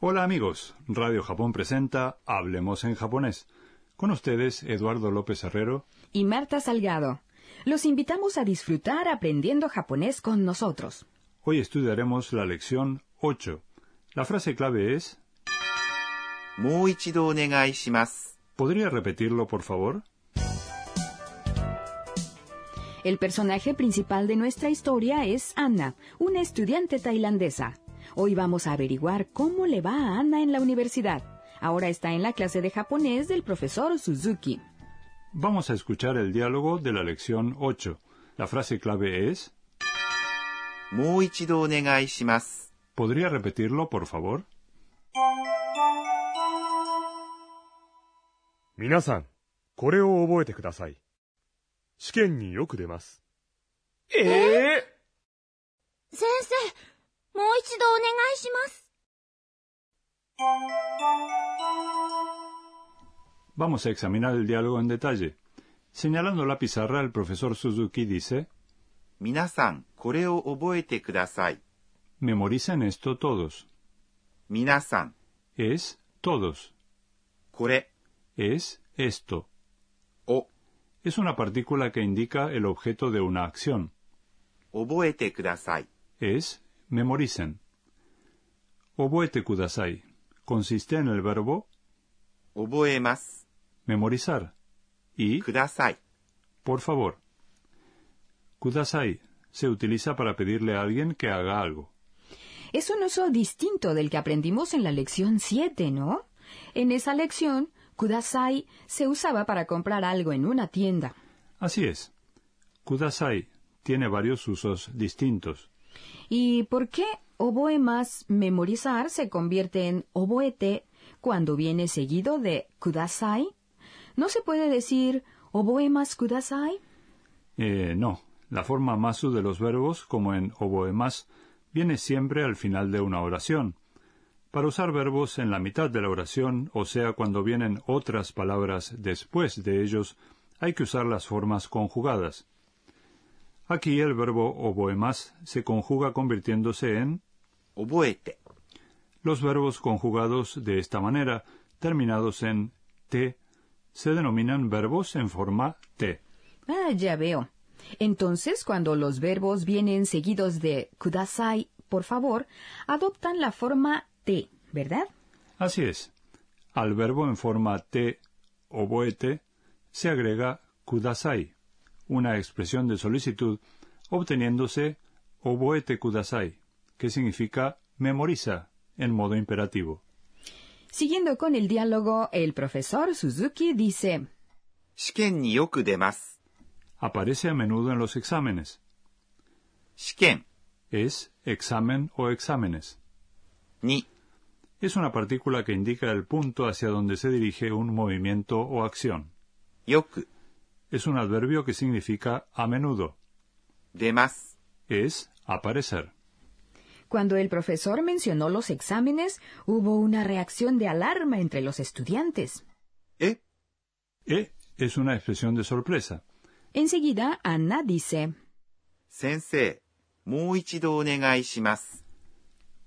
Hola amigos, Radio Japón presenta Hablemos en japonés. Con ustedes, Eduardo López Herrero y Marta Salgado. Los invitamos a disfrutar aprendiendo japonés con nosotros. Hoy estudiaremos la lección 8. La frase clave es... ¿Podría repetirlo, por favor? El personaje principal de nuestra historia es Anna, una estudiante tailandesa. Hoy vamos a averiguar cómo le va a Ana en la universidad. Ahora está en la clase de japonés del profesor Suzuki. Vamos a escuchar el diálogo de la lección 8. La frase clave es... ¿Podría repetirlo, por favor? Minasan, kore o oboete kudasai. Shiken ni yoku ¿Eh? Sensei, さい。試験によく出ます。ええ先生、もう一度お願いします。 Vamos a examinar el diálogo en detalle. Señalando la pizarra, el profesor Suzuki dice 皆さん、これを覚えてください。 Memoricen esto todos. 皆さん、 Es todos. これ Es esto. を Es una partícula que indica el objeto de una acción. 覚えてください。 Es memoricen. Oboete kudasai consiste en el verbo oboemas, memorizar, y kudasai, por favor. Kudasai se utiliza para pedirle a alguien que haga algo. Es un uso distinto del que aprendimos en la lección 7, ¿no? En esa lección, kudasai se usaba para comprar algo en una tienda. Así es. Kudasai tiene varios usos distintos. ¿Y por qué oboe más memorizar se convierte en oboete cuando viene seguido de kudasai? ¿No se puede decir oboe más kudasai? Eh, no, la forma masu de los verbos, como en oboemas, viene siempre al final de una oración. Para usar verbos en la mitad de la oración, o sea, cuando vienen otras palabras después de ellos, hay que usar las formas conjugadas. Aquí el verbo oboemas se conjuga convirtiéndose en oboete. Los verbos conjugados de esta manera, terminados en te, se denominan verbos en forma te. Ah, ya veo. Entonces, cuando los verbos vienen seguidos de kudasai, por favor, adoptan la forma te, ¿verdad? Así es. Al verbo en forma te, oboete, se agrega kudasai una expresión de solicitud, obteniéndose oboete kudasai, que significa memoriza en modo imperativo. Siguiendo con el diálogo, el profesor Suzuki dice: Shiken ni yoku. Aparece a menudo en los exámenes. Shiken es examen o exámenes. Ni es una partícula que indica el punto hacia donde se dirige un movimiento o acción. Yoku es un adverbio que significa a menudo. Demas es aparecer. Cuando el profesor mencionó los exámenes, hubo una reacción de alarma entre los estudiantes. ¿Eh? E es una expresión de sorpresa. Enseguida, Ana dice: Sensei,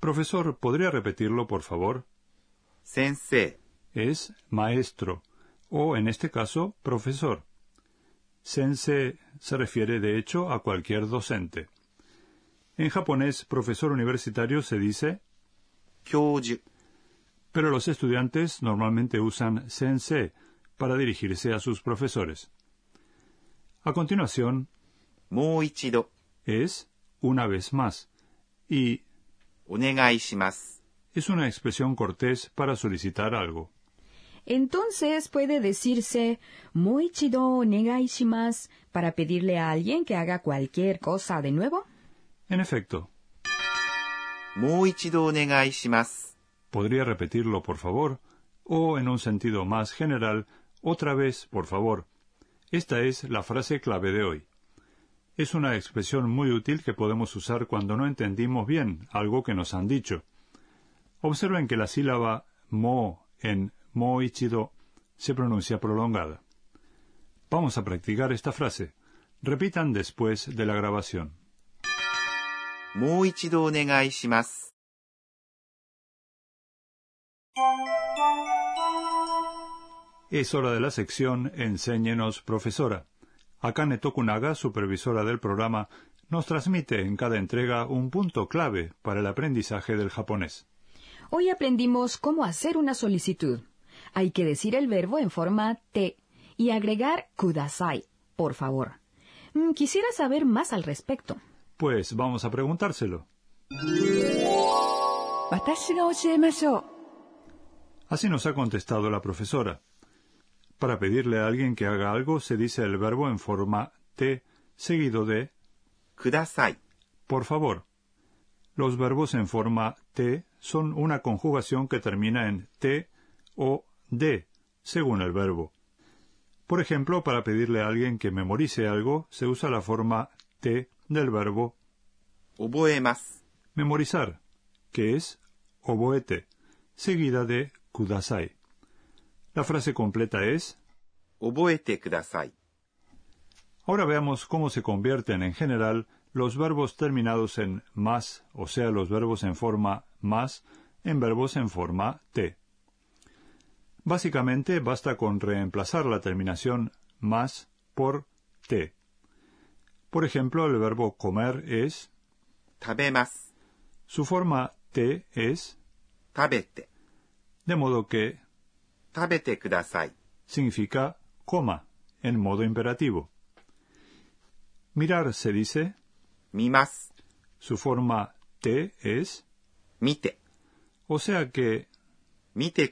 Profesor, ¿podría repetirlo, por favor? Sensei es maestro, o en este caso, profesor. Sensei se refiere, de hecho, a cualquier docente. En japonés, profesor universitario se dice Kyoji. Pero los estudiantes normalmente usan sensei para dirigirse a sus profesores. A continuación, es una vez más y es una expresión cortés para solicitar algo. Entonces puede decirse Moichido negaishimas para pedirle a alguien que haga cualquier cosa de nuevo. En efecto. Moichido negaishimas. Podría repetirlo, por favor, o en un sentido más general, otra vez, por favor. Esta es la frase clave de hoy. Es una expresión muy útil que podemos usar cuando no entendimos bien algo que nos han dicho. Observen que la sílaba mo en Moichido se pronuncia prolongada. Vamos a practicar esta frase. Repitan después de la grabación. Moichido onegai. Es hora de la sección Enséñenos, profesora. Akane Tokunaga, supervisora del programa, nos transmite en cada entrega un punto clave para el aprendizaje del japonés. Hoy aprendimos cómo hacer una solicitud hay que decir el verbo en forma te y agregar kudasai, por favor. Mm, quisiera saber más al respecto. Pues vamos a preguntárselo. Así nos ha contestado la profesora. Para pedirle a alguien que haga algo se dice el verbo en forma te seguido de kudasai. Por favor. Los verbos en forma te son una conjugación que termina en te o de, según el verbo. Por ejemplo, para pedirle a alguien que memorice algo, se usa la forma te del verbo memorizar, que es oboete, seguida de kudasai. La frase completa es oboete kudasai. Ahora veamos cómo se convierten en general los verbos terminados en más, o sea, los verbos en forma más, en verbos en forma te. Básicamente basta con reemplazar la terminación más por te. Por ejemplo, el verbo comer es tabemas. Su forma te es tabete. De modo que tabete significa coma en modo imperativo. Mirar se dice mimas. Su forma te es mite. O sea que mite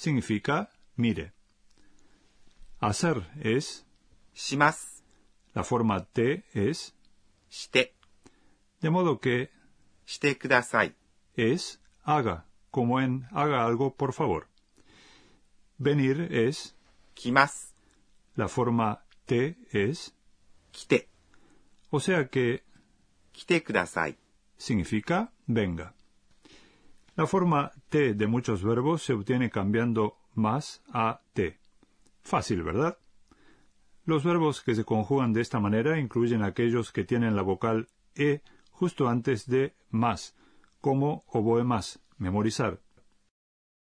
significa mire. Hacer es, します。 la forma te es, して。 de modo que してください。 es haga, como en haga algo por favor. Venir es, 来ます。 la forma te es, 来て。 o sea que 来てください。 significa venga. La forma te de muchos verbos se obtiene cambiando más a te. Fácil, ¿verdad? Los verbos que se conjugan de esta manera incluyen aquellos que tienen la vocal e justo antes de más, como oboe más, memorizar.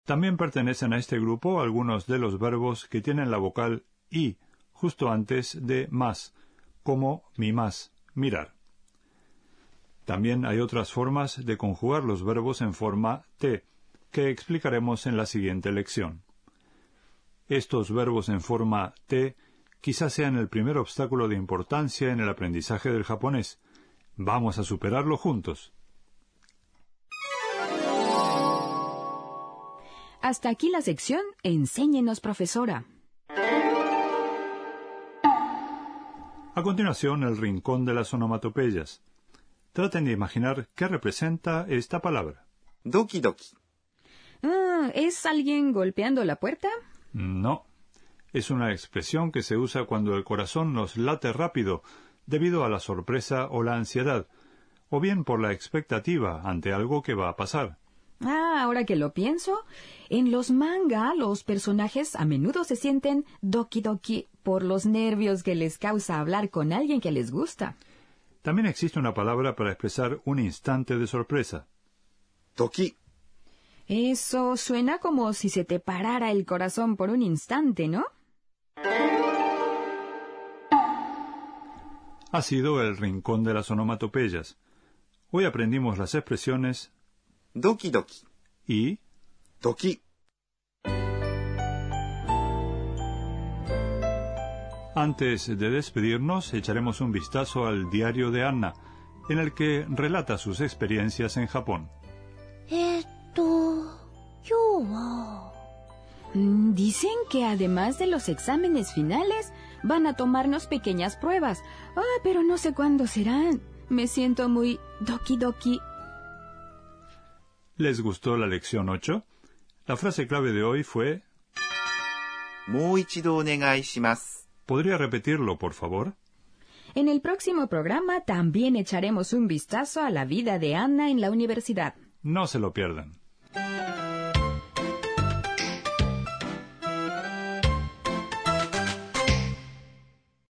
También pertenecen a este grupo algunos de los verbos que tienen la vocal i justo antes de más, como mi más, mirar. También hay otras formas de conjugar los verbos en forma te, que explicaremos en la siguiente lección. Estos verbos en forma te quizás sean el primer obstáculo de importancia en el aprendizaje del japonés. Vamos a superarlo juntos. Hasta aquí la sección Enséñenos, profesora. A continuación, el rincón de las onomatopeyas. Traten de imaginar qué representa esta palabra. Doki Doki. Ah, ¿Es alguien golpeando la puerta? No. Es una expresión que se usa cuando el corazón nos late rápido debido a la sorpresa o la ansiedad, o bien por la expectativa ante algo que va a pasar. Ah, ahora que lo pienso, en los manga los personajes a menudo se sienten doki doki por los nervios que les causa hablar con alguien que les gusta. También existe una palabra para expresar un instante de sorpresa. Toki. Eso suena como si se te parara el corazón por un instante, ¿no? Ha sido el rincón de las onomatopeyas. Hoy aprendimos las expresiones Doki Doki y Toki. Antes de despedirnos, echaremos un vistazo al diario de Anna, en el que relata sus experiencias en Japón. えーっと、今日は、 Mm, Dicen que además de los exámenes finales, van a tomarnos pequeñas pruebas. Ah, pero no sé cuándo serán. Me siento muy doki doki. ¿Les gustó la lección 8? La frase clave de hoy fue もう一度お願いします。 ¿Podría repetirlo, por favor? En el próximo programa también echaremos un vistazo a la vida de Anna en la universidad. No se lo pierdan.